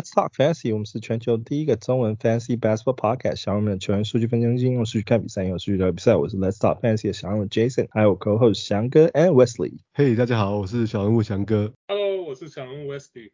Let's talk fantasy. 我们是全球第一个中文 fantasy basketball podcast。小人们的球员数据分析中心，用数据看比赛，用数据聊比赛。我是 Let's talk fantasy 的小人物 Jason，还有 co-host 翔哥 and Wesley。Hey，大家好，我是小人物翔哥。Hello，我是小人物 Wesley。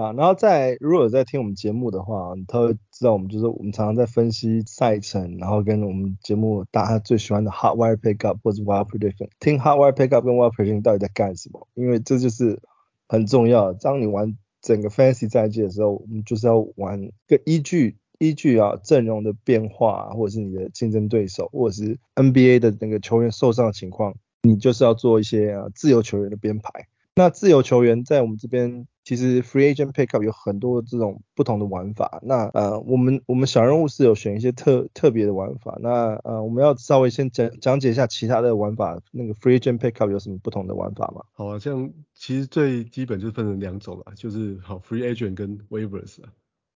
啊，然后在如果有在听我们节目的话，你都会知道我们就是我们常常在分析赛程，然后跟我们节目大家最喜欢的 hot wire pickup 或者 wild prediction，听 hot wire pickup 跟 wild prediction 到底在干什么？因为这就是很重要。当你玩整个 fantasy 赛季的时候，我们就是要玩个依据依据啊阵容的变化，或者是你的竞争对手，或者是 NBA 的那个球员受伤的情况，你就是要做一些啊自由球员的编排。那自由球员在我们这边，其实 free agent pickup 有很多这种不同的玩法。那呃，我们我们小人物是有选一些特特别的玩法。那呃，我们要稍微先讲讲解一下其他的玩法。那个 free agent pickup 有什么不同的玩法吗？好啊，像其实最基本就分成两种啦，就是好 free agent 跟 waivers 啊。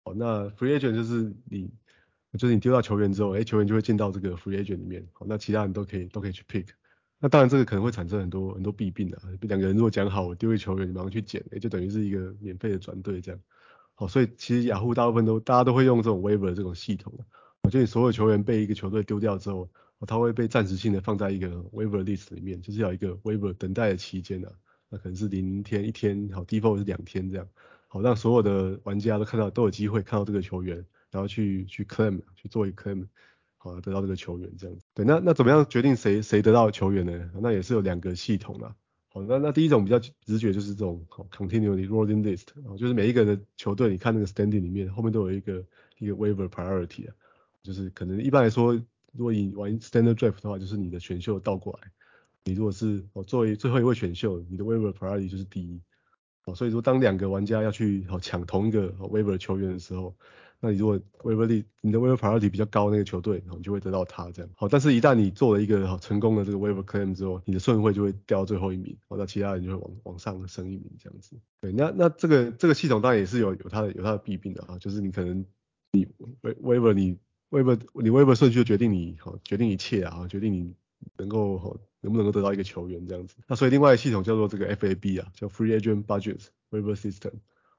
好，那 free agent 就是你就是你丢到球员之后，哎，球员就会进到这个 free agent 里面。好，那其他人都可以都可以去 pick。那当然，这个可能会产生很多很多弊病的。两个人如果讲好，我丢一球员，你马上去捡，哎，就等于是一个免费的转队这样。好，所以其实雅虎大部分都大家都会用这种 waiver 这种系统。我觉得你所有球员被一个球队丢掉之后，他会被暂时性的放在一个 waiver list 里面，就是要一个 waiver 等待的期间啊。那可能是零天、一天，好，default 是两天这样。好，让所有的玩家都看到，都有机会看到这个球员，然后去去 claim，去做一个 claim。好，得到这个球员这样子。对，那那怎么样决定谁谁得到球员呢？那也是有两个系统的。好，那那第一种比较直觉就是这种 continually rolling list，就是每一个人的球队，你看那个 standing 里面后面都有一个一个 waiver priority 啊，就是可能一般来说，如果你玩 standard draft 的话，就是你的选秀倒过来，你如果是哦作为最后一位选秀，你的 waiver priority 就是第一。好，所以说当两个玩家要去好抢同一个 waiver 球员的时候。那你如果 waiver 力，你的 waiver priority 比较高那个球队，然后你就会得到他这样。好，但是一旦你做了一个好成功的这个 waiver claim 之后，你的顺位就会掉到最后一名，好，那其他人就会往往上升一名这样子。对，那那这个这个系统当然也是有有它的有它的弊病的啊，就是你可能你 waiver 你 waiver 你 waiver 顺序就决定你好决定一切啊，决定你能够好能不能够得到一个球员这样子。那所以另外一个系统叫做这个 FAB 啊，叫 Free Agent Budget Waiver System，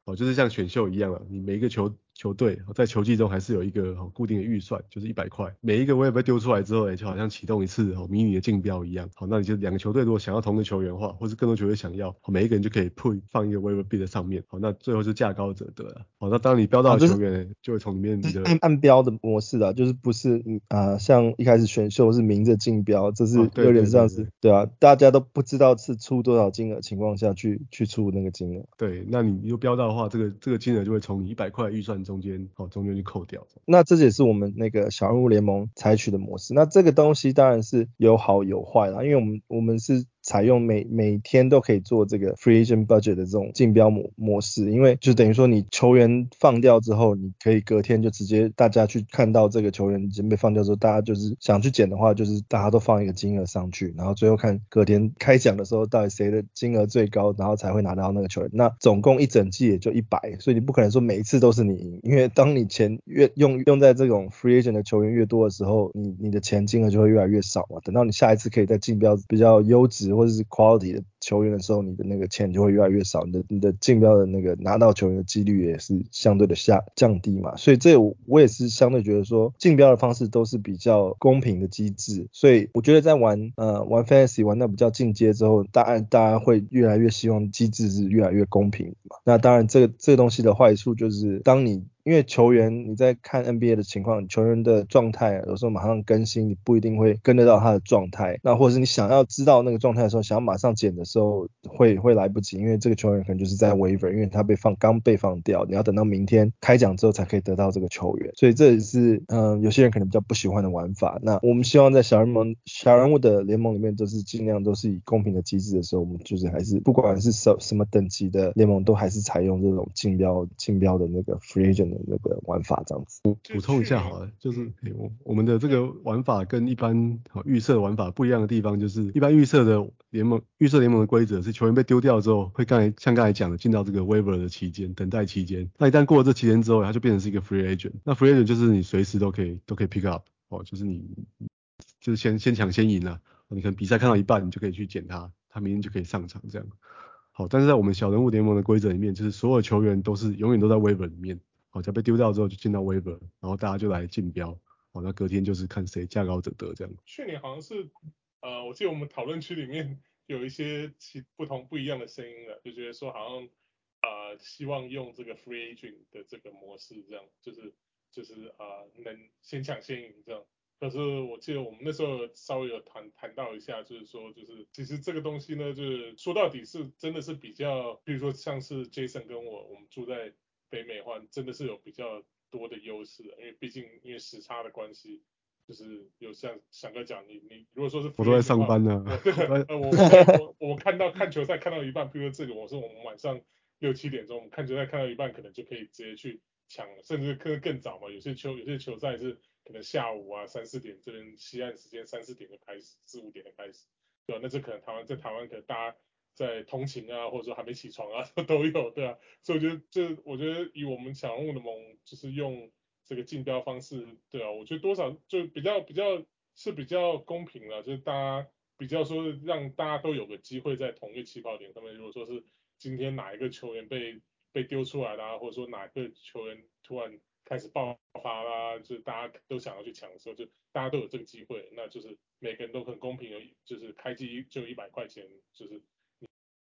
哦，就是像选秀一样啊，你每一个球球队在球季中还是有一个固定的预算，就是一百块。每一个 waiver 丢出来之后，就好像启动一次哦迷你的竞标一样。好，那你就两个球队如果想要同个球员的话，或是更多球队想要，每一个人就可以 put 放一个 waiver bid 在上面。好，那最后是价高者得了。好，那当你标到的球员，就会从里面按按标的模式啊，就是不是啊、呃、像一开始选秀是明着竞标，这是有点像是、对啊，大家都不知道是出多少金额情况下去去出那个金额。对，那你又标到的话，这个这个金额就会从你一百块预算中间哦中间。就扣掉，那这也是我们那个小人物联盟采取的模式。那这个东西当然是有好有坏啦，因为我们我们是。采用每每天都可以做这个 free agent budget 的这种竞标模模式，因为就等于说你球员放掉之后，你可以隔天就直接大家去看到这个球员已经被放掉之后，大家就是想去捡的话，就是大家都放一个金额上去，然后最后看隔天开奖的时候到底谁的金额最高，然后才会拿到那个球员。那总共一整季也就一百，所以你不可能说每一次都是你赢，因为当你钱越用用在这种 free agent 的球员越多的时候，你你的钱金额就会越来越少嘛。等到你下一次可以再竞标比较优质。或者是 quality 的球员的时候，你的那个钱就会越来越少，你的你的竞标的那个拿到球员的几率也是相对的下降低嘛。所以这我也是相对觉得说，竞标的方式都是比较公平的机制。所以我觉得在玩呃玩 fantasy 玩到比较进阶之后，大家大家会越来越希望机制是越来越公平嘛。那当然这个这个东西的坏处就是当你因为球员你在看 NBA 的情况，球员的状态，有时候马上更新，你不一定会跟得到他的状态。那或者是你想要知道那个状态的时候，想要马上捡的时候，会会来不及，因为这个球员可能就是在 waiver，因为他被放刚被放掉，你要等到明天开奖之后才可以得到这个球员。所以这也是嗯、呃，有些人可能比较不喜欢的玩法。那我们希望在小人盟小人物的联盟里面，都是尽量都是以公平的机制的时候，我们就是还是不管是什什么等级的联盟，都还是采用这种竞标竞标的那个 free agent 的。那个玩法这样子，补补充一下好了，就是我我们的这个玩法跟一般预设玩法不一样的地方，就是一般预设的联盟预设联盟的规则是球员被丢掉之后，会刚才像刚才讲的进到这个 waiver 的期间等待期间，那一旦过了这期间之后，它就变成是一个 free agent，那 free agent 就是你随时都可以都可以 pick up 哦，就是你就是先先抢先赢了，你可能比赛看到一半，你就可以去捡它，他明天就可以上场这样。好，但是在我们小人物联盟的规则里面，就是所有球员都是永远都在 waiver 里面，好，只要被丢掉之后就进到 waiver，然后大家就来竞标，好，那隔天就是看谁价高者得这样。去年好像是，呃，我记得我们讨论区里面有一些其不同不一样的声音了，就觉得说好像，呃，希望用这个 free agent 的这个模式，这样就是就是呃能先抢先赢这样。可是我记得我们那时候稍微有谈谈到一下，就是说，就是其实这个东西呢，就是说到底是真的是比较，比如说像是 Jason 跟我，我们住在北美的话，真的是有比较多的优势，因为毕竟因为时差的关系，就是有像翔哥讲，你你如果说是我都在上班呢，我我我我看到看球赛看到一半，比如说这个，我说我们晚上六七点钟我们看球赛看到一半，可能就可以直接去抢，甚至可能更早嘛，有些球有些球赛是。可能下午啊三四点这边西岸时间三四点就开始，四五点就开始，对吧？那这可能台湾在台湾可能大家在通勤啊，或者说还没起床啊 都有，对啊。所以我觉得这我觉得以我们小人物的盟就是用这个竞标方式，对啊，我觉得多少就比较比较是比较公平了，就是大家比较说让大家都有个机会在同一个起跑点上面。如果说是今天哪一个球员被被丢出来啦，或者说哪一个球员突然。开始爆发啦，就是大家都想要去抢的时候，就大家都有这个机会，那就是每个人都很公平，就是开机就一百块钱，就是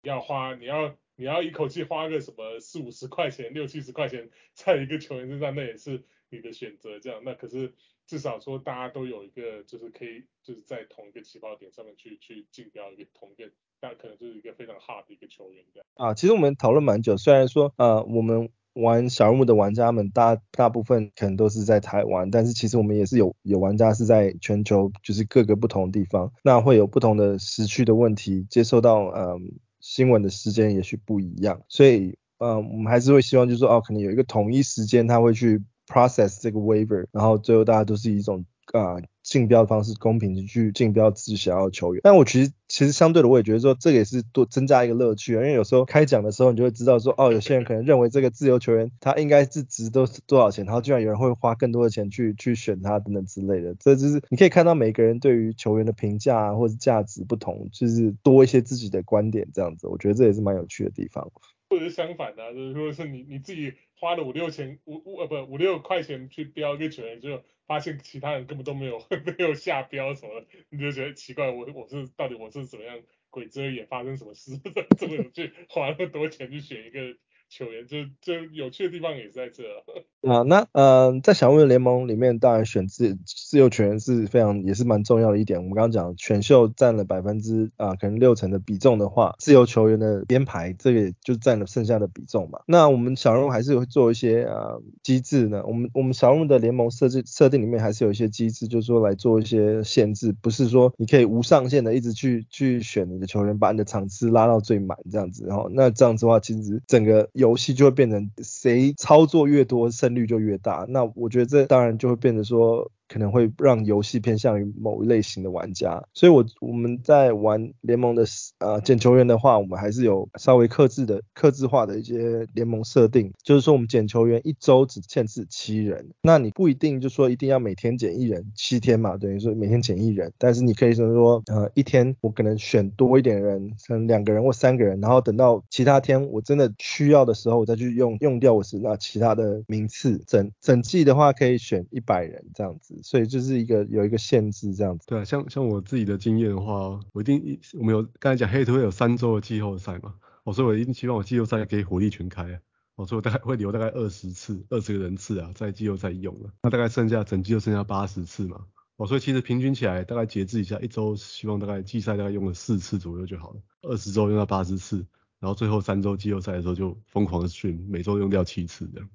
要花，你要你要一口气花个什么四五十块钱、六七十块钱在一个球员身上，那也是你的选择，这样。那可是至少说大家都有一个，就是可以就是在同一个起跑点上面去去竞标一个同一个，那可能就是一个非常 hard 的一个球员这样。啊，其实我们讨论蛮久，虽然说呃我们。玩小人物的玩家们大大部分可能都是在台湾，但是其实我们也是有有玩家是在全球，就是各个不同的地方，那会有不同的时区的问题，接受到嗯新闻的时间也许不一样，所以嗯我们还是会希望就是说哦可能有一个统一时间他会去 process 这个 waiver，然后最后大家都是一种啊。竞标的方式公平去竞标自己想要的球员，但我其实其实相对的我也觉得说这个也是多增加一个乐趣，因为有时候开奖的时候你就会知道说哦有些人可能认为这个自由球员他应该是值多多少钱，然后居然有人会花更多的钱去去选他等等之类的，这就是你可以看到每个人对于球员的评价啊或者价值不同，就是多一些自己的观点这样子，我觉得这也是蛮有趣的地方。或者是相反的啊，就是说是你你自己花了五六千五五呃不五六块钱去标一个球员就。发现其他人根本都没有 没有下标什么的，你就觉得奇怪，我我是到底我是怎么样鬼遮眼发生什么事，这么有趣，花那么多钱去选一个球员，就就有趣的地方也是在这。啊，那呃，在小人物联盟里面，当然选自自由球员是非常也是蛮重要的一点。我们刚刚讲选秀占了百分之啊可能六成的比重的话，自由球员的编排这个也就占了剩下的比重嘛。那我们小人物还是会做一些啊机制呢。我们我们小人物的联盟设置设定里面还是有一些机制，就是说来做一些限制，不是说你可以无上限的一直去去选你的球员，把你的场次拉到最满这样子。然后那这样子的话，其实整个游戏就会变成谁操作越多胜率就越大，那我觉得这当然就会变得说。可能会让游戏偏向于某一类型的玩家，所以我我们在玩联盟的呃捡球员的话，我们还是有稍微克制的克制化的一些联盟设定，就是说我们捡球员一周只限制七人，那你不一定就说一定要每天捡一人，七天嘛，等于说每天捡一人，但是你可以说说呃一天我可能选多一点人，可能两个人或三个人，然后等到其他天我真的需要的时候，我再去用用掉我是那其他的名次，整整季的话可以选一百人这样子。所以就是一个有一个限制这样子。对啊，像像我自己的经验的话，我一定我们有刚才讲黑土会有三周的季后赛嘛，哦，所以我一定希望我季后赛可以火力全开啊，哦，所以我大概会留大概二十次，二十个人次啊，在季后赛用了，那大概剩下整季就剩下八十次嘛，哦，所以其实平均起来大概节制一下，一周希望大概季赛大概用了四次左右就好了，二十周用到八十次，然后最后三周季后赛的时候就疯狂的训，每周用掉七次这样。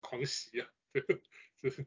狂喜啊！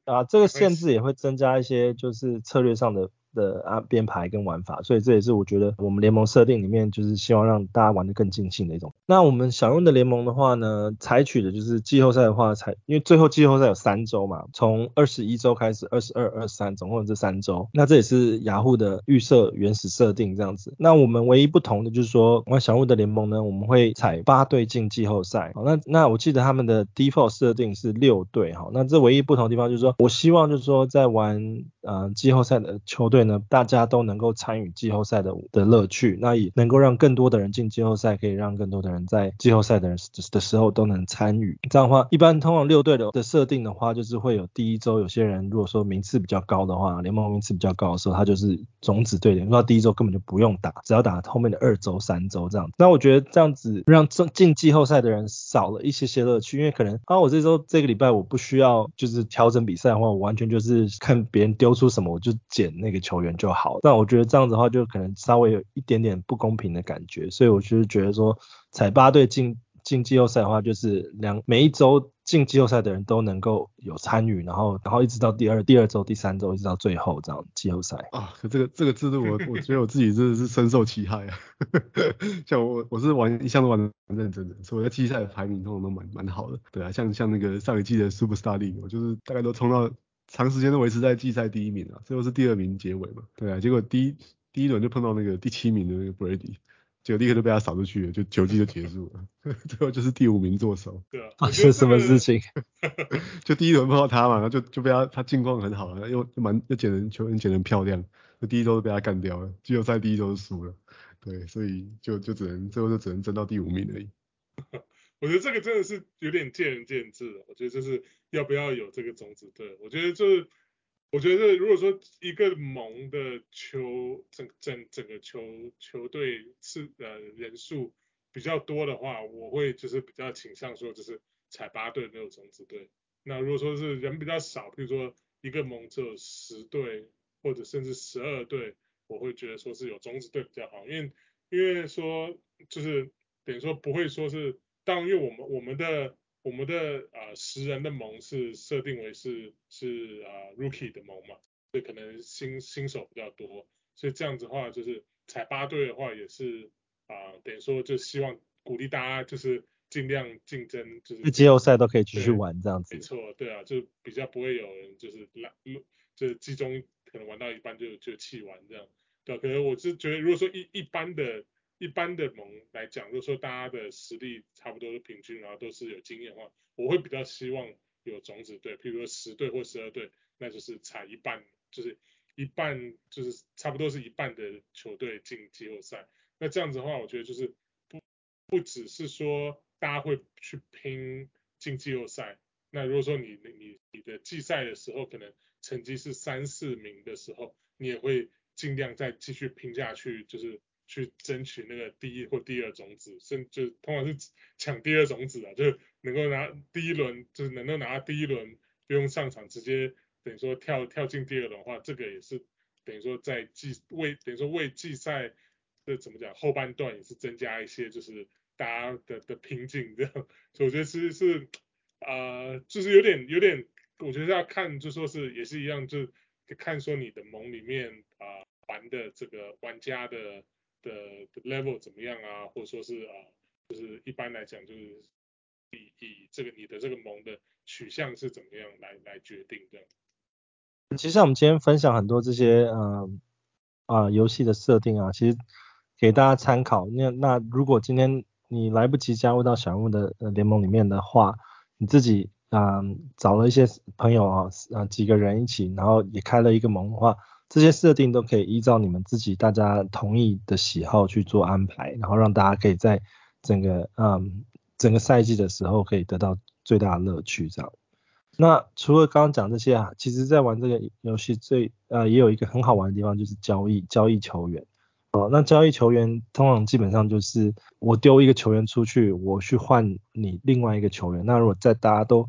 啊，这个限制也会增加一些，就是策略上的。的啊编排跟玩法，所以这也是我觉得我们联盟设定里面就是希望让大家玩得更尽兴的一种。那我们小用的联盟的话呢，采取的就是季后赛的话采，因为最后季后赛有三周嘛，从二十一周开始，二十二、二十三，总共这三周。那这也是雅虎的预设原始设定这样子。那我们唯一不同的就是说，玩小人物的联盟呢，我们会采八队进季后赛。好，那那我记得他们的 default 设定是六队。好，那这唯一不同的地方就是说我希望就是说在玩呃季后赛的球队呢，大家都能够参与季后赛的的乐趣，那也能够让更多的人进季后赛，可以让更多的人在季后赛的人的时候都能参与。这样的话，一般通常六队的的设定的话，就是会有第一周有些人如果说名次比较高的话，联盟名次比较高的时候，他就是种子队点，那第一周根本就不用打，只要打后面的二周、三周这样。那我觉得这样子让进进季后赛的人少了一些些乐趣，因为可能啊，我这周这个礼拜我不需要就是调整比赛的话，我完全就是看别人丢出什么我就捡那个球员就好。但我觉得这样子的话，就可能稍微有一点点不公平的感觉，所以我就是觉得说，彩八队进进季后赛的话，就是两每一周进季后赛的人都能够有参与，然后然后一直到第二第二周、第三周一直到最后这样季后赛啊。可这个这个制度我我觉得我自己真的是深受其害啊。像我我是玩一向都玩的蛮认真的，所以我在季赛的排名通常都蛮蛮好的。对啊，像像那个上一季的 Superstar League，我就是大概都冲到长时间都维持在季赛第一名啊，最后是第二名结尾嘛。对啊，结果第一第一轮就碰到那个第七名的那个 Brady。就立刻就被他扫出去了，就球季就结束了，最后就是第五名做手。对啊，发生什么事情？就第一轮碰到他嘛，然后就就被他他近况很好，又蛮又捡人球员捡人漂亮，就第一周就被他干掉了，季后赛第一周就输了。对，所以就就只能最后就只能争到第五名而已。我觉得这个真的是有点见仁见智了，我觉得就是要不要有这个种子队，我觉得就是。我觉得如果说一个盟的球整整整个球球队是呃人数比较多的话，我会就是比较倾向说就是彩八队没有种子队。那如果说是人比较少，比如说一个盟只有十队或者甚至十二队，我会觉得说是有种子队比较好，因为因为说就是等于说不会说是当因为我们我们的。我们的啊、呃、十人的盟是设定为是是啊、呃、rookie 的盟嘛，所以可能新新手比较多，所以这样子的话就是踩八队的话也是啊、呃、等于说就希望鼓励大家就是尽量竞争，就是季后赛都可以继续玩这样子。没错，对啊，就比较不会有人就是来就是季中可能玩到一半就就弃玩这样，对，可能我是觉得如果说一一般的。一般的盟来讲，如果说大家的实力差不多是平均，然后都是有经验的话，我会比较希望有种子队，譬如说十队或十二队，那就是采一半，就是一半就是差不多是一半的球队进季后赛。那这样子的话，我觉得就是不不只是说大家会去拼进季后赛，那如果说你你你的季赛的时候可能成绩是三四名的时候，你也会尽量再继续拼下去，就是。去争取那个第一或第二种子，甚至通常是抢第二种子啊，就是能够拿第一轮，就是能够拿第一轮不用上场，直接等于说跳跳进第二轮的话，这个也是等于说在季为等于说为季赛的怎么讲后半段也是增加一些就是大家的的瓶颈这样，所以我觉得其实是啊、呃，就是有点有点，我觉得要看就说是也是一样，就是看说你的盟里面啊、玩的这个玩家的。的 level 怎么样啊？或者说是啊，就是一般来讲，就是以以这个你的这个盟的取向是怎么样来来决定的。其实我们今天分享很多这些呃啊游戏的设定啊，其实给大家参考。那那如果今天你来不及加入到小人物的联盟里面的话，你自己啊、找了一些朋友啊啊几个人一起，然后也开了一个盟的话。这些设定都可以依照你们自己大家同意的喜好去做安排，然后让大家可以在整个嗯整个赛季的时候可以得到最大的乐趣这样。那除了刚刚讲这些啊，其实在玩这个游戏最呃也有一个很好玩的地方就是交易交易球员哦。那交易球员通常基本上就是我丢一个球员出去，我去换你另外一个球员。那如果在大家都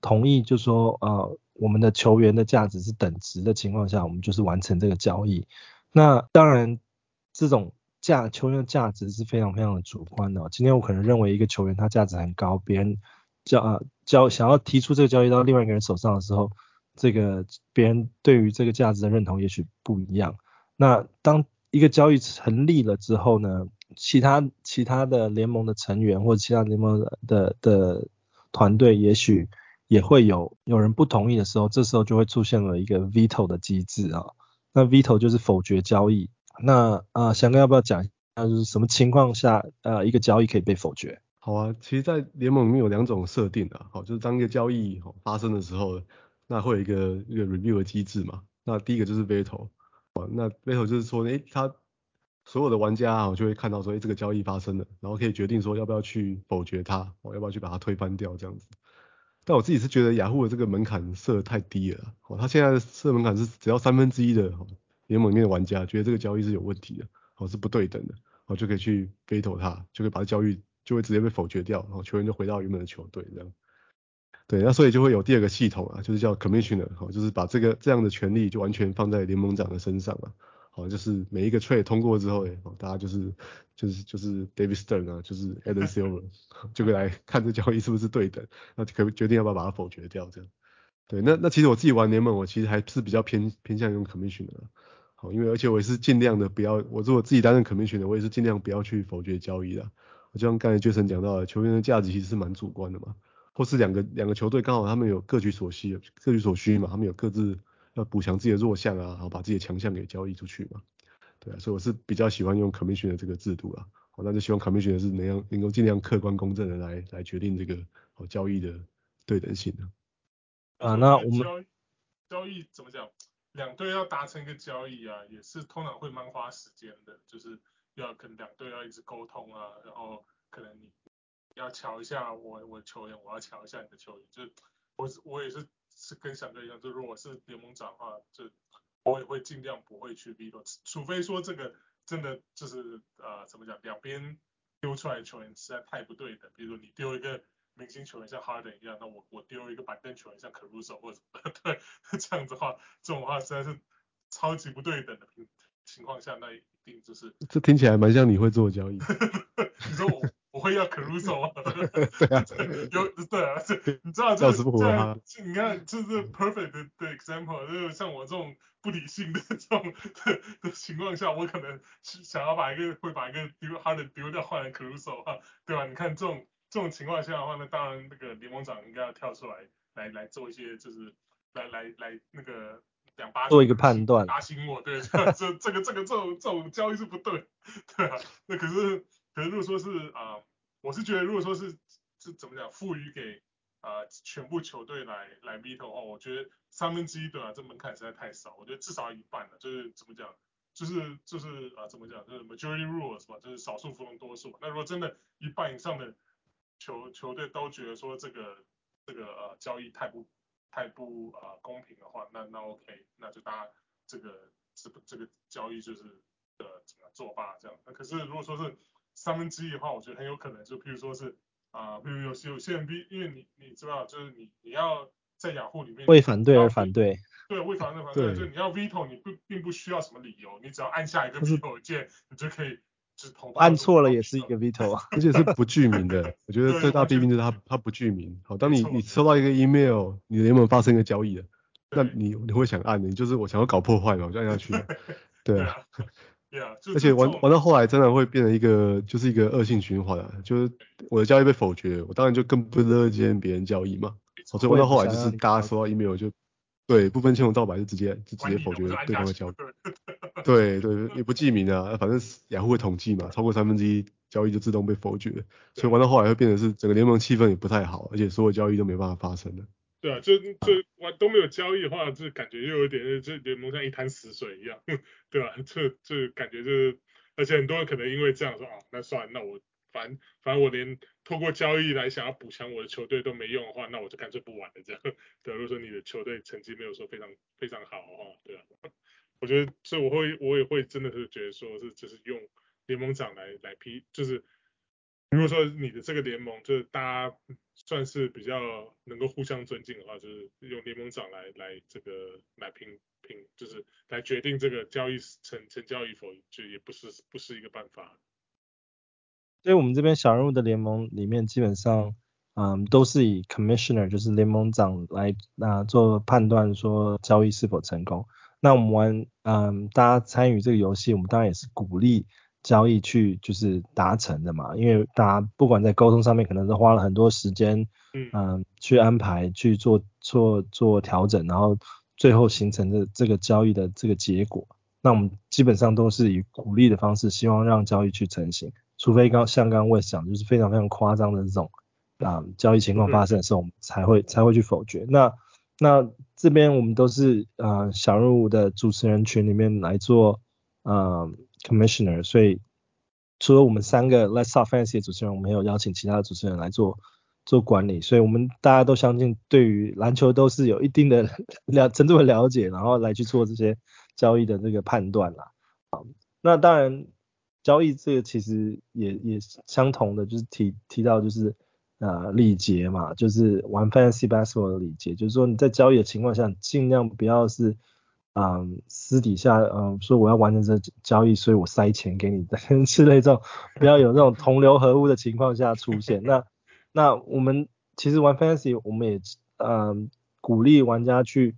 同意，就说呃。我们的球员的价值是等值的情况下，我们就是完成这个交易。那当然，这种价球员的价值是非常非常的主观的。今天我可能认为一个球员他价值很高，别人交啊交想要提出这个交易到另外一个人手上的时候，这个别人对于这个价值的认同也许不一样。那当一个交易成立了之后呢，其他其他的联盟的成员或者其他联盟的的的团队也许。也会有有人不同意的时候，这时候就会出现了一个 veto 的机制啊。那 veto 就是否决交易。那啊，翔哥要不要讲一下，就是什么情况下呃一个交易可以被否决？好啊，其实，在联盟里面有两种设定啊。好，就是当一个交易发生的时候，那会有一个一个 review 的机制嘛。那第一个就是 veto，啊，那 veto 就是说，诶，他所有的玩家啊，就会看到说，诶，这个交易发生了，然后可以决定说要不要去否决它，哦，要不要去把它推翻掉这样子。但我自己是觉得雅虎的这个门槛设得太低了，哦，他现在的设门槛是只要三分之一的联盟里面的玩家觉得这个交易是有问题的，哦，是不对等的，哦，就可以去 veto 它，就可以把它交易就会直接被否决掉，然后球员就回到原本的球队这样。对，那所以就会有第二个系统啊，就是叫 commissioner，好，就是把这个这样的权利就完全放在联盟长的身上了，好，就是每一个 trade 通过之后，哎，大家就是就是就是 David Stern 啊，就是 Adam Silver 就会来看这交易是不是对等，那可决定要不要把它否决掉这样。对，那那其实我自己玩联盟，我其实还是比较偏偏向用 commissioner 的，好，因为而且我也是尽量的不要，我如果自己担任 commissioner，我也是尽量不要去否决交易的。就像刚才 Jason 讲到的，球员的价值其实是蛮主观的嘛。或是两个两个球队刚好他们有各取所需，各取所需嘛，他们有各自要补强自己的弱项啊，然后把自己的强项给交易出去嘛。对啊，所以我是比较喜欢用 commission 的这个制度啊。好，那就希望 commission 是能让能够尽量客观公正的来来决定这个好交易的对等性的。啊，那我们交易交易怎么讲？两队要达成一个交易啊，也是通常会蛮花时间的，就是要跟两队要一直沟通啊，然后可能你。要瞧一下我我球员，我要瞧一下你的球员，就是我我也是是跟翔哥一样，就如果是联盟长的话，就我也会尽量不会去 veto，除非说这个真的就是呃怎么讲，两边丢出来的球员实在太不对等，比如说你丢一个明星球员像 Harden 一样，那我我丢一个板凳球员像 Caruso 或者 对这样子的话，这种话实在是超级不对等的情情况下，那一定就是这听起来蛮像你会做交易，你说我。我会要 Caruso 啊，对啊，有对啊，这你知道这这这你看这是 perfect 的的 example，就是像我这种不理性的这种的，的情况下，我可能是想要把一个会把一个丢 Harden 丢掉换成 Caruso 啊，对吧？你看这种这种情况下的话，那当然那个联盟长应该要跳出来来来做一些就是来来来那个两巴做一个判断。打醒我，对，这这个这个这种这种交易是不对，对啊，那可是。可是如果说是啊、呃，我是觉得如果说是是怎么讲，赋予给啊、全部球队来来 veto 的话，我觉得三分之一对啊，这门槛实在太少，我觉得至少一半了，就是怎么讲，就是就是啊、怎么讲，就是 majority rules 吧，就是少数服从多数。那如果真的一半以上的球球队都觉得说这个这个呃交易太不太不、呃、公平的话，那那 OK，那就大家这个这个这个交易就是呃怎么样作罢这样。那可是如果说是三分之一的话，我觉得很有可能，就譬如说是啊，譬、呃、如有些有些人，因为你你知道，就是你你要在雅虎里面为反对而反对，对，为反对而反对，就你要 veto，你不并不需要什么理由，你只要按下一个 veto 键，你就可以就。按错了也是一个 veto 啊，而且是不具名的。我觉得最大弊病就是它它不具名。好，当你你收到一个 email，你的联盟发生一个交易了，那你你会想按，你就是我想要搞破坏嘛，我就按下去。对啊。Yeah, 而且玩玩到后来，真的会变成一个，就是一个恶性循环啊。就是我的交易被否决，我当然就更不乐见别人交易嘛。所以玩到后来，就是大家收到 email 就，对，不分青红皂白就直接就直接否决对方的交易。对对，也不记名啊，反正雅虎会统计嘛，超过三分之一交易就自动被否决。所以玩到后来会变成是整个联盟气氛也不太好，而且所有交易都没办法发生了。对啊，就就完都没有交易的话，就感觉又有点，这联盟像一滩死水一样，对吧？这这感觉就是，而且很多人可能因为这样说啊，那算了，那我反反正我连透过交易来想要补强我的球队都没用的话，那我就干脆不玩了这样。对，如果说你的球队成绩没有说非常非常好的话，对啊，我觉得所以我会我也会真的是觉得说是就是用联盟长来来批，就是。如果说你的这个联盟就是大家算是比较能够互相尊敬的话，就是用联盟长来来这个来评评，就是来决定这个交易成成交与否，就也不是不是一个办法。所以我们这边小人物的联盟里面，基本上嗯都是以 commissioner 就是联盟长来那、做判断，说交易是否成功。那我们玩嗯大家参与这个游戏，我们当然也是鼓励。交易去就是达成的嘛，因为大家不管在沟通上面，可能是花了很多时间，嗯、呃，去安排去做做做调整，然后最后形成的这个交易的这个结果，那我们基本上都是以鼓励的方式，希望让交易去成型，除非刚像刚刚我也讲，就是非常非常夸张的这种啊、呃、交易情况发生的时候，我们才会才会去否决。那那这边我们都是呃小任务的主持人群里面来做呃 commissioner，所以除了我们三个 Let's Talk Fantasy 的主持人，我们还有邀请其他的主持人来做做管理，所以我们大家都相信对于篮球都是有一定的 了程度的了解，然后来去做这些交易的这个判断啦。好，那当然交易这个其实也也相同的，就是提提到就是。呃，礼节嘛，就是玩 fantasy basketball 的礼节，就是说你在交易的情况下，尽量不要是，嗯，私底下，嗯，说我要完成这交易，所以我塞钱给你，之类这种，不要有那种同流合污的情况下出现。那，那我们其实玩 fantasy，我们也，嗯，鼓励玩家去，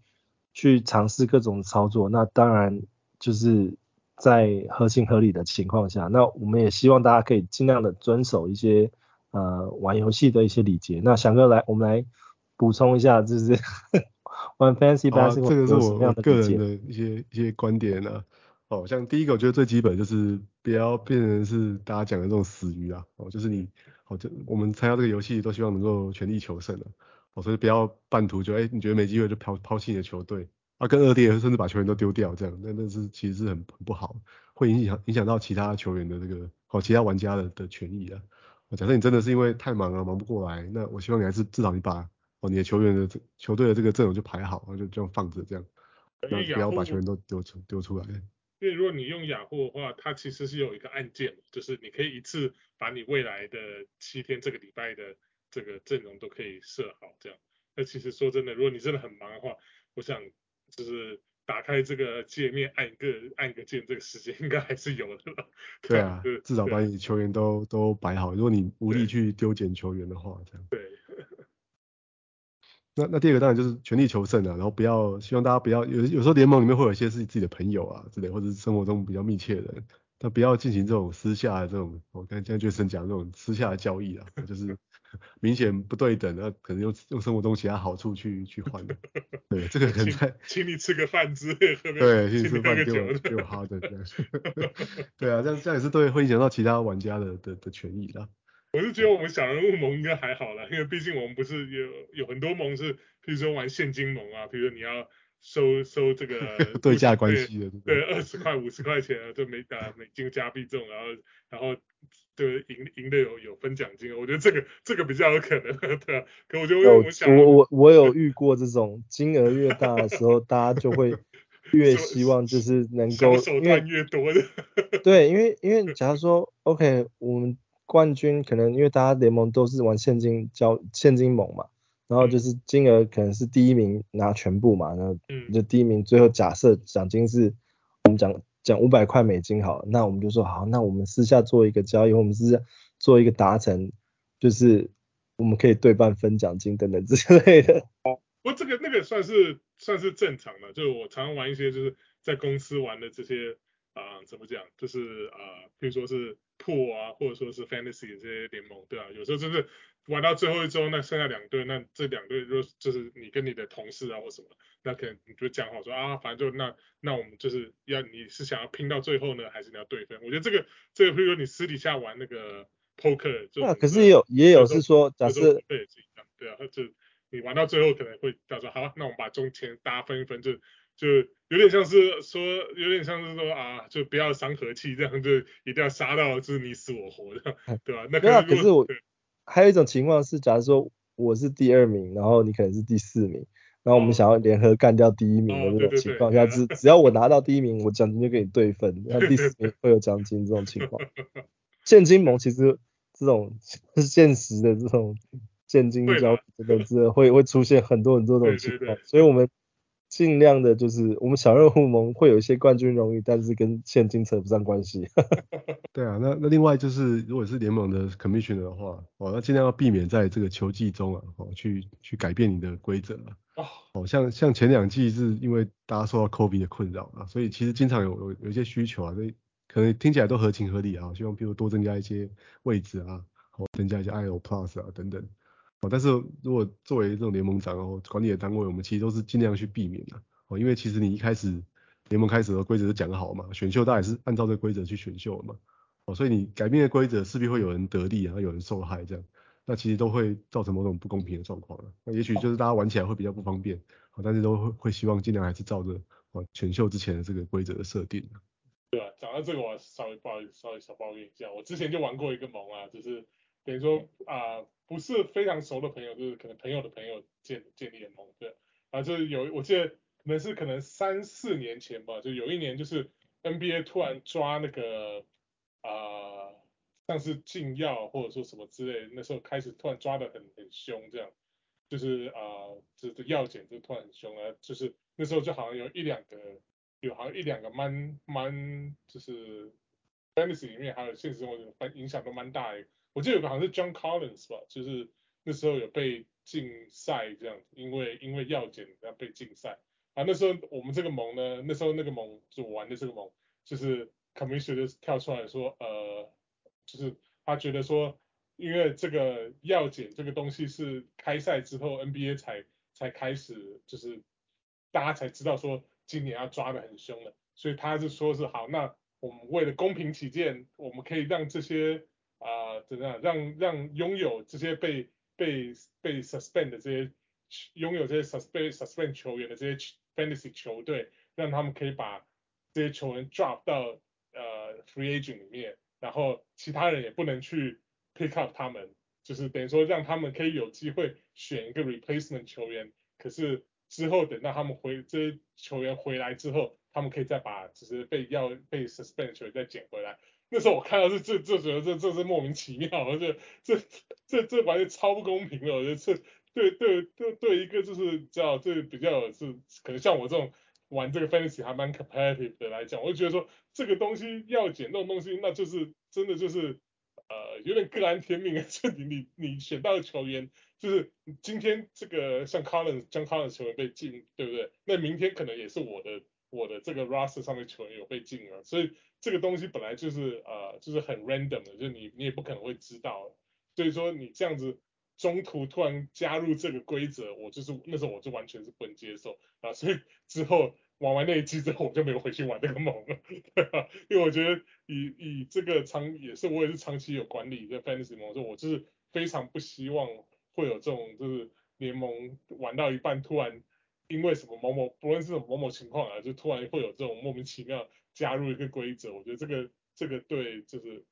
去尝试各种操作。那当然就是在合情合理的情况下，那我们也希望大家可以尽量的遵守一些。呃，玩游戏的一些礼节。那翔哥来，我们来补充一下，就是 玩 Fantasy Basketball 这个是我个人的一些一些观点呢、啊。哦，像第一个，我觉得最基本就是不要变成是大家讲的这种死鱼啊。哦，就是你，哦，就我们参加这个游戏都希望能够全力求胜的。哦，所以不要半途就哎、欸，你觉得没机会就抛抛弃你的球队啊，跟恶劣甚至把球员都丢掉这样，那那是其实是很很不好，会影响影响到其他球员的这个哦，其他玩家的的权益啊。假设你真的是因为太忙了，忙不过来，那我希望你还是至少你把哦你的球员的这球队的这个阵容就排好，然后就这样放着这样，那不要把球员都丢出丢出来。因为如果你用雅虎的话，它其实是有一个按键，就是你可以一次把你未来的七天这个礼拜的这个阵容都可以设好这样。那其实说真的，如果你真的很忙的话，我想就是。打开这个界面，按一个按一个键，这个时间应该还是有的吧。对啊，至少把你球员都都摆好。如果你无力去丢捡球员的话，这样。对。那那第二个当然就是全力求胜啊，然后不要希望大家不要有有时候联盟里面会有一些是自己的朋友啊之类，或者是生活中比较密切的人，但不要进行这种私下的这种，我刚才 Jason 讲这种私下的交易啊，就是。明显不对等，那可能用用生活中其他好处去去换的。对，这个可能在请你吃个饭之类，对，请你吃饭给我给我好的这样。对啊，这样这样也是对，会影响到其他玩家的的的权益的。我是觉得我们小人物盟应该还好啦，因为毕竟我们不是有有很多盟是，比如说玩现金盟啊，比如说你要收收这个 对价关系的，对，二十块五十块钱啊，就美打美金加币这种，然后然后。对，赢赢的有有分奖金，我觉得这个这个比较有可能，对啊。可我就问我想，我我我有遇过这种金额越大的时候，大家就会越希望就是能够 手段越多的。对，因为因为假如说，OK，我们冠军可能因为大家联盟都是玩现金交现金盟嘛，然后就是金额可能是第一名拿全部嘛，然后就第一名最后假设奖金是我们讲。讲五百块美金好，那我们就说好，那我们私下做一个交易，我们私下做一个达成，就是我们可以对半分奖金等等之类的。哦，不过这个那个算是算是正常的，就是我常常玩一些就是在公司玩的这些啊、呃，怎么讲，就是啊、呃，比如说是 pool 啊，或者说是 fantasy 这些联盟，对啊，有时候就是。玩到最后一周，那剩下两队，那这两队就就是你跟你的同事啊或什么，那可能你就讲好说啊，反正就那那我们就是要你是想要拼到最后呢，还是你要对分？我觉得这个这个，比如说你私底下玩那个 poker，就可是也有也有是说，假设对对啊，就你玩到最后可能会他说好，那我们把中钱大家分一分，就就有点像是说，有点像是说啊，就不要伤和气，这样就一定要杀到就是你死我活的，对吧？那可，可是我。还有一种情况是，假如说我是第二名，然后你可能是第四名，然后我们想要联合干掉第一名的这种情况下，只只要我拿到第一名，我奖金就给你对分，那第四名会有奖金这种情况。现金盟其实这种是 现实的这种现金交易这个是会会出现很多很多这种情况，所以我们。尽量的就是我们小人物盟会有一些冠军荣誉，但是跟现金扯不上关系。对啊，那那另外就是如果是联盟的 commissioner 的话，哦，那尽量要避免在这个球季中啊，哦，去去改变你的规则啊。哦，像像前两季是因为大家受到 COVID 的困扰啊，所以其实经常有有有一些需求啊，所以可能听起来都合情合理啊，希望譬如多增加一些位置啊，哦增加一些 IO Plus 啊等等。但是如果作为这种联盟长哦，管理的单位，我们其实都是尽量去避免的哦，因为其实你一开始联盟开始的规则是讲好嘛，选秀大概是按照这个规则去选秀嘛，哦，所以你改变的规则势必会有人得利，然后有人受害这样，那其实都会造成某种不公平的状况了。那也许就是大家玩起来会比较不方便，好，但是都会会希望尽量还是照着哦选秀之前的这个规则的设定。对啊，讲到这个我稍微不好意思，稍微小抱怨一下，我之前就玩过一个盟啊，就是等于说啊、不是非常熟的朋友，就是可能朋友的朋友建建立的盟，对，啊就是有我记得可能是可能三四年前吧，就有一年就是 NBA 突然抓那个啊。像是禁药或者说什么之类，那时候开始突然抓得很很凶，这样，就是啊、这这药检就突然很凶啊，就是那时候就好像有一两个，有好像一两个蛮蛮就是 fantasy 里面还有现实生活中影响都蛮大的，我记得有个好像是 John Collins 吧，就是那时候有被禁赛这样，因为因为药检然后被禁赛啊，那时候我们这个盟呢，那时候那个盟就玩的这个盟，就是 commissioner 跳出来说呃。就是他觉得说，因为这个药检这个东西是开赛之后 NBA 才才开始，就是大家才知道说今年要抓得很凶了，所以他是说是好，那我们为了公平起见，我们可以让这些怎样，让让拥有这些被被被 suspend 的这些拥有这些 suspend suspend 球员的这些 fantasy 球队，让他们可以把这些球员 drop 到呃 free agent 里面。然后其他人也不能去 pick up 他们，就是等于说让他们可以有机会选一个 replacement 球员。可是之后等到他们回这些球员回来之后，他们可以再把就是被要被 suspend 球员再捡回来。那时候我看到是这这觉得这这是莫名其妙，我觉得这这这完全超不公平的。我觉得这对对对对一个就是叫这比较是可能像我这种。玩这个 fantasy 还蛮 competitive 的来讲，我就觉得说这个东西要捡这种东西，那就是真的就是呃有点各安天命啊！就你你你选到的球员，就是今天这个像 Collins，像 Collins 球员被禁，对不对？那明天可能也是我的我的这个 roster 上面球员有被禁了，所以这个东西本来就是呃就是很 random 的，就你你也不可能会知道，所以说你这样子。中途突然加入这个规则，我就是那时候我就完全是不能接受啊，所以 之后玩完那一期之后，我就没有回去玩这个盟了，对吧？因为我觉得以以这个长也是我也是长期有管理的 fantasy 盟，说我就是非常不希望会有这种就是联盟玩到一半突然因为什么某某不论是某某情况啊，就突然会有这种莫名其妙加入一个规则，我觉得这个这个对就是。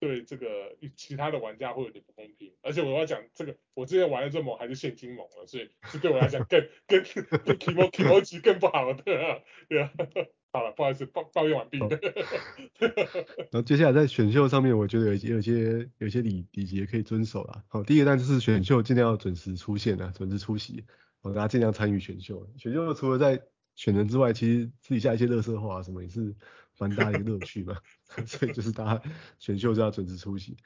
对这个其他的玩家会有点不公平，而且我要讲这个，我之前玩的这盟还是现金猛了，所以是对我来讲更更更 kimo kimochi 更不好，对啊，对啊，好了，不好意思，抱抱怨完毕。然后接下来在选秀上面，我觉得有些有些有些礼礼节可以遵守啦。好，第一个当然就是选秀尽量要准时出现啊，准时出席，好，大家尽量参与选秀。选秀除了在选人之外，其实私底下一些垃圾话什么也是。蛮大一个乐趣嘛，所以就是大家选秀就要准时出席。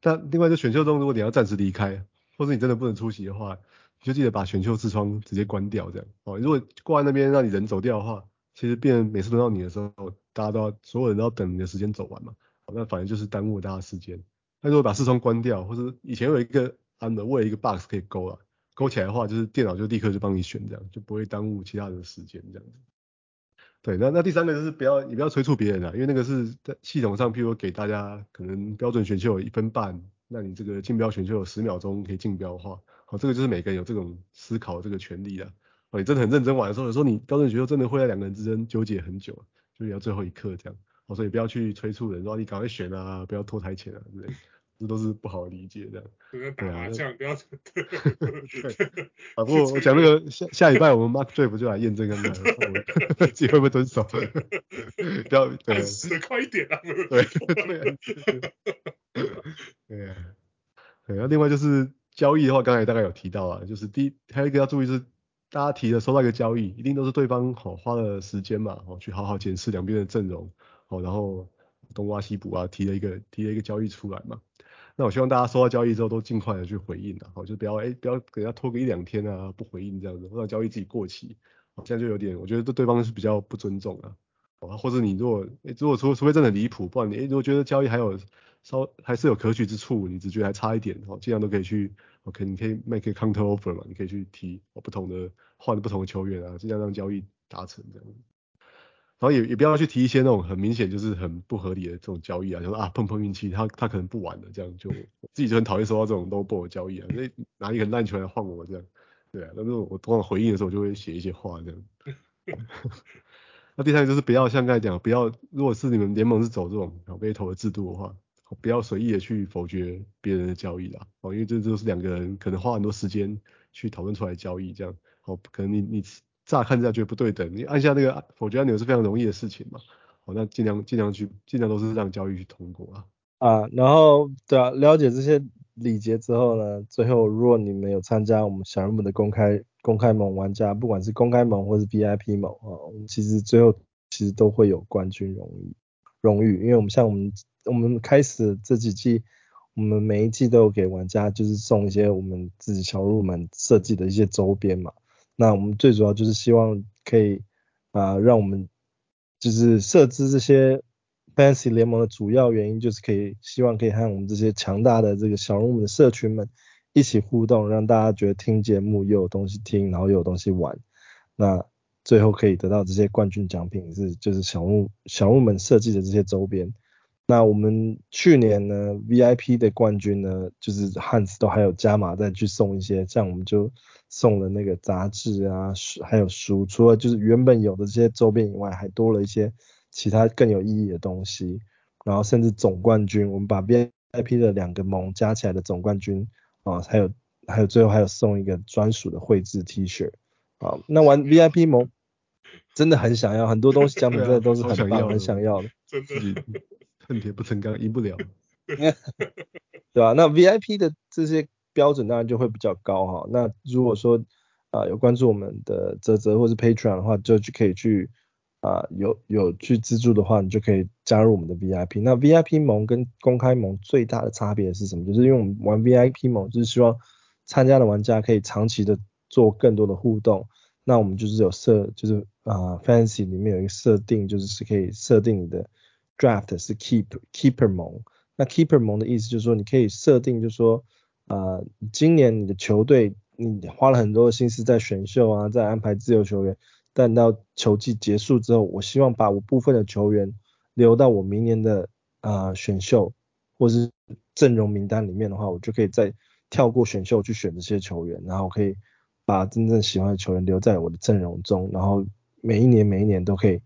但另外在选秀中，如果你要暂时离开，或者你真的不能出席的话，你就记得把选秀视窗直接关掉，这样哦。如果挂在那边让你人走掉的话，其实变每次轮到你的时候，大家都要所有人都要等你的时间走完嘛，那反正就是耽误大家时间。那如果把视窗关掉，或者以前有一个安的为了一个 box 可以勾了，勾起来的话，就是电脑就立刻就帮你选这样，就不会耽误其他人的时间这样子。对，那那第三个就是不要你不要催促别人啊，因为那个是在系统上，譬如给大家可能标准选秀有一分半，那你这个竞标选秀有十秒钟可以竞标的话，好，这个就是每个人有这种思考这个权利的。哦，你真的很认真玩的时候，有时候你标准选秀真的会在两个人之间纠结很久，就是要最后一刻这样，好，所以不要去催促人，说你赶快选啊，不要拖台前啊之类。这都是不好理解的，对 啊，不要啊，不过我讲那个下下礼拜我们 Mark 不就来验证看看，自己会不会遵守？不要对，快一点啊！对对对啊，对啊，另外就是交易的话，刚才大概有提到啊，就是第一还有一个要注意是，大家提的收到一个交易，一定都是对方好花了时间嘛，哦，去好好检视两边的阵容，哦，然后东挖西补啊，提了一个提了一个交易出来嘛。那我希望大家收到交易之后都尽快的去回应啊，好，就不要哎、不要给他拖个一两天啊不回应这样子，让交易自己过期，好，这样就有点我觉得对对方是比较不尊重啊，好，或者你如果、如果除除非真的离谱，不然你、如果觉得交易还有稍还是有可取之处，你只觉得还差一点，好，尽量都可以去，OK 你可以 make a counter offer 嘛，你可以去提不同的换不同的球员啊，尽量让交易达成这样。然后也也不要去提一些那种很明显就是很不合理的这种交易啊，就是啊碰碰运气，他他可能不玩了，这样就自己就很讨厌收到这种 low ball 交易啊，那拿一个烂球来换我这样，对啊，那那我通常回应的时候就会写一些话这样。那第三个就是不要像刚才讲，不要如果是你们联盟是走这种 veto 的制度的话，不要随意的去否决别人的交易啦，哦，因为这都是两个人可能花很多时间去讨论出来的交易这样，哦，可能你你。乍看之下觉得不对等，你按下那个否决按钮是非常容易的事情嘛。好，那尽量尽量去尽量都是让交易去通过啊。啊，然后对啊，了解这些礼节之后呢，最后如果你们有参加我们小人物的公开公开盟玩家，不管是公开盟或是 VIP 盟啊，我们其实最后其实都会有冠军荣誉荣誉，因为我们像我们我们开始这几季，我们每一季都有给玩家就是送一些我们自己小入门设计的一些周边嘛。那我们最主要就是希望可以啊、呃，让我们就是设置这些 Fantasy 联盟的主要原因，就是可以希望可以和我们这些强大的这个小人物的社群们一起互动，让大家觉得听节目又有东西听，然后又有东西玩。那最后可以得到这些冠军奖品是就是小物小物们设计的这些周边。那我们去年呢，VIP 的冠军呢，就是 Hans 都还有加码再去送一些，这样我们就送了那个杂志啊，书还有书，除了就是原本有的这些周边以外，还多了一些其他更有意义的东西。然后甚至总冠军，我们把 VIP 的两个盟加起来的总冠军啊，还有还有最后还有送一个专属的绘制 T 恤啊。那玩 VIP 盟真的很想要，很多东西奖品真的都是很棒，很想要的，真的。恨铁不成钢，赢不了，对吧？那 VIP 的这些标准当然就会比较高哈。那如果说啊、呃、有关注我们的泽泽或是 Patreon 的话，就就可以去啊、呃、有有去资助的话，你就可以加入我们的 VIP。那 VIP 盟跟公开盟最大的差别是什么？就是因为我们玩 VIP 盟，就是希望参加的玩家可以长期的做更多的互动。那我们就是有设，就是啊、呃、Fantasy 里面有一个设定，就是是可以设定你的。Draft 是 Keep Keeper 盟，那 Keeper 盟的意思就是说，你可以设定，就是说，呃，今年你的球队你花了很多心思在选秀啊，在安排自由球员，但到球季结束之后，我希望把我部分的球员留到我明年的啊、选秀或是阵容名单里面的话，我就可以再跳过选秀去选这些球员，然后可以把真正喜欢的球员留在我的阵容中，然后每一年每一年都可以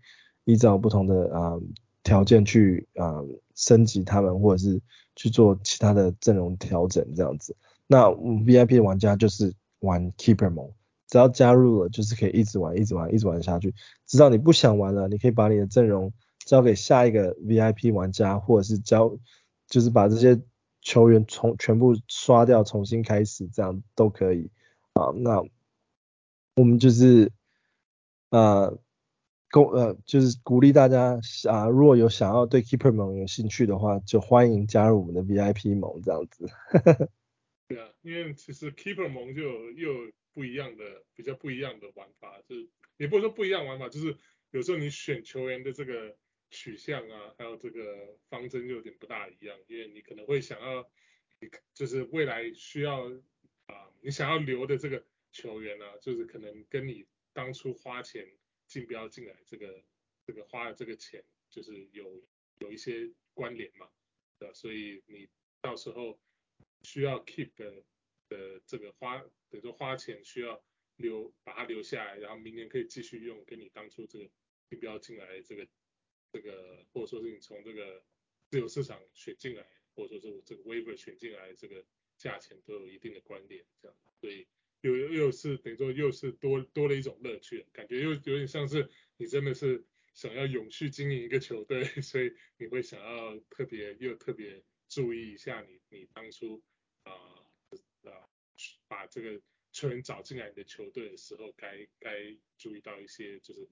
依照不同的啊。条件去啊、升级他们，或者是去做其他的阵容调整这样子。那 VIP 玩家就是玩 Keeper 盟，只要加入了就是可以一直玩，一直玩，一直玩下去，直到你不想玩了，你可以把你的阵容交给下一个 VIP 玩家，或者是交就是把这些球员从全部刷掉，重新开始，这样都可以啊。那我们就是呃。鼓呃就是鼓励大家啊，如果有想要对 Keeper 盟有兴趣的话，就欢迎加入我们的 VIP 盟这样子。对啊，因为其实 Keeper 盟就又有不一样的比较不一样的玩法，就是也不是说不一样玩法，就是有时候你选球员的这个取向啊，还有这个方针就有点不大一样，因为你可能会想要，就是未来需要啊，你想要留的这个球员啊，就是可能跟你当初花钱。竞标进来这个这个花的这个钱就是有有一些关联嘛，对，所以你到时候需要 keep 的的这个花，等于说花钱需要留把它留下来，然后明年可以继续用，跟你当初这个竞标进来这个这个或者说是你从这个自由市场选进来，或者说是这个 waiver 选进来这个价钱都有一定的关联，这样，所以。又又是等于说又是多多了一种乐趣，感觉又有点像是你真的是想要永续经营一个球队，所以你会想要特别又特别注意一下你你当初啊啊把这个球员找进来你的球队的时候，该该注意到一些就是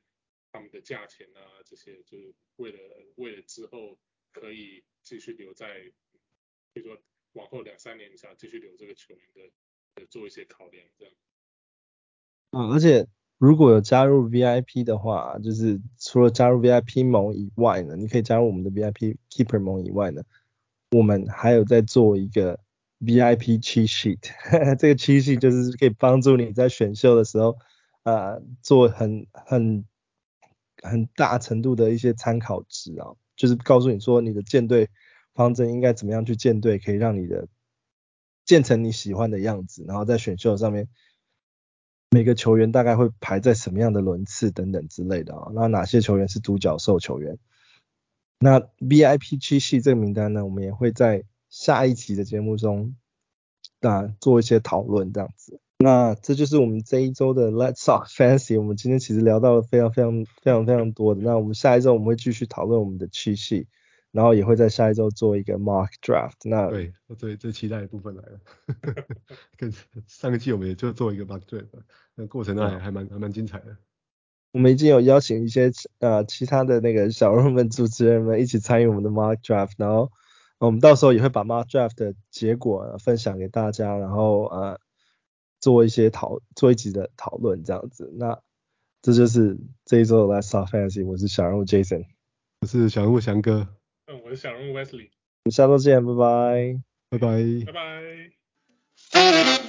他们的价钱啊这些，就是为了为了之后可以继续留在，比如说往后两三年想继续留这个球员的。有做一些考量，这样。啊，而且如果有加入 VIP 的话，就是除了加入 VIP 盟以外呢，你可以加入我们的 VIP Keeper 盟以外呢，我们还有在做一个 VIP cheat sheet，这个 cheat sheet 就是可以帮助你在选秀的时候，呃，做很很很大程度的一些参考值啊，就是告诉你说你的舰队方针应该怎么样去舰队，可以让你的建成你喜欢的样子，然后在选秀上面每个球员大概会排在什么样的轮次等等之类的啊，那哪些球员是独角兽球员？那 VIP 七系这个名单呢，我们也会在下一集的节目中啊做一些讨论这样子。那这就是我们这一周的 Let's Talk Fantasy。我们今天其实聊到了非常非常非常非常多的。那我们下一周我们会继续讨论我们的七系，然后也会在下一周做一个 Mock Draft。那对，最最期待的部分来了。跟上个季我们也就做一个 Mock Draft，那过程呢还还蛮还蛮精彩的。我们已经有邀请一些呃其他的那个小人们主持人们一起参与我们的 Mock Draft，然后我们到时候也会把 Mock Draft 的结果分享给大家，然后呃。做一些讨做一集的讨论这样子，那这就是这一周的 Let's Talk Fantasy，我是小人物 Jason，我是小人物翔哥，嗯，我是小人物 Wesley，我们下周见，拜拜，拜拜，拜拜。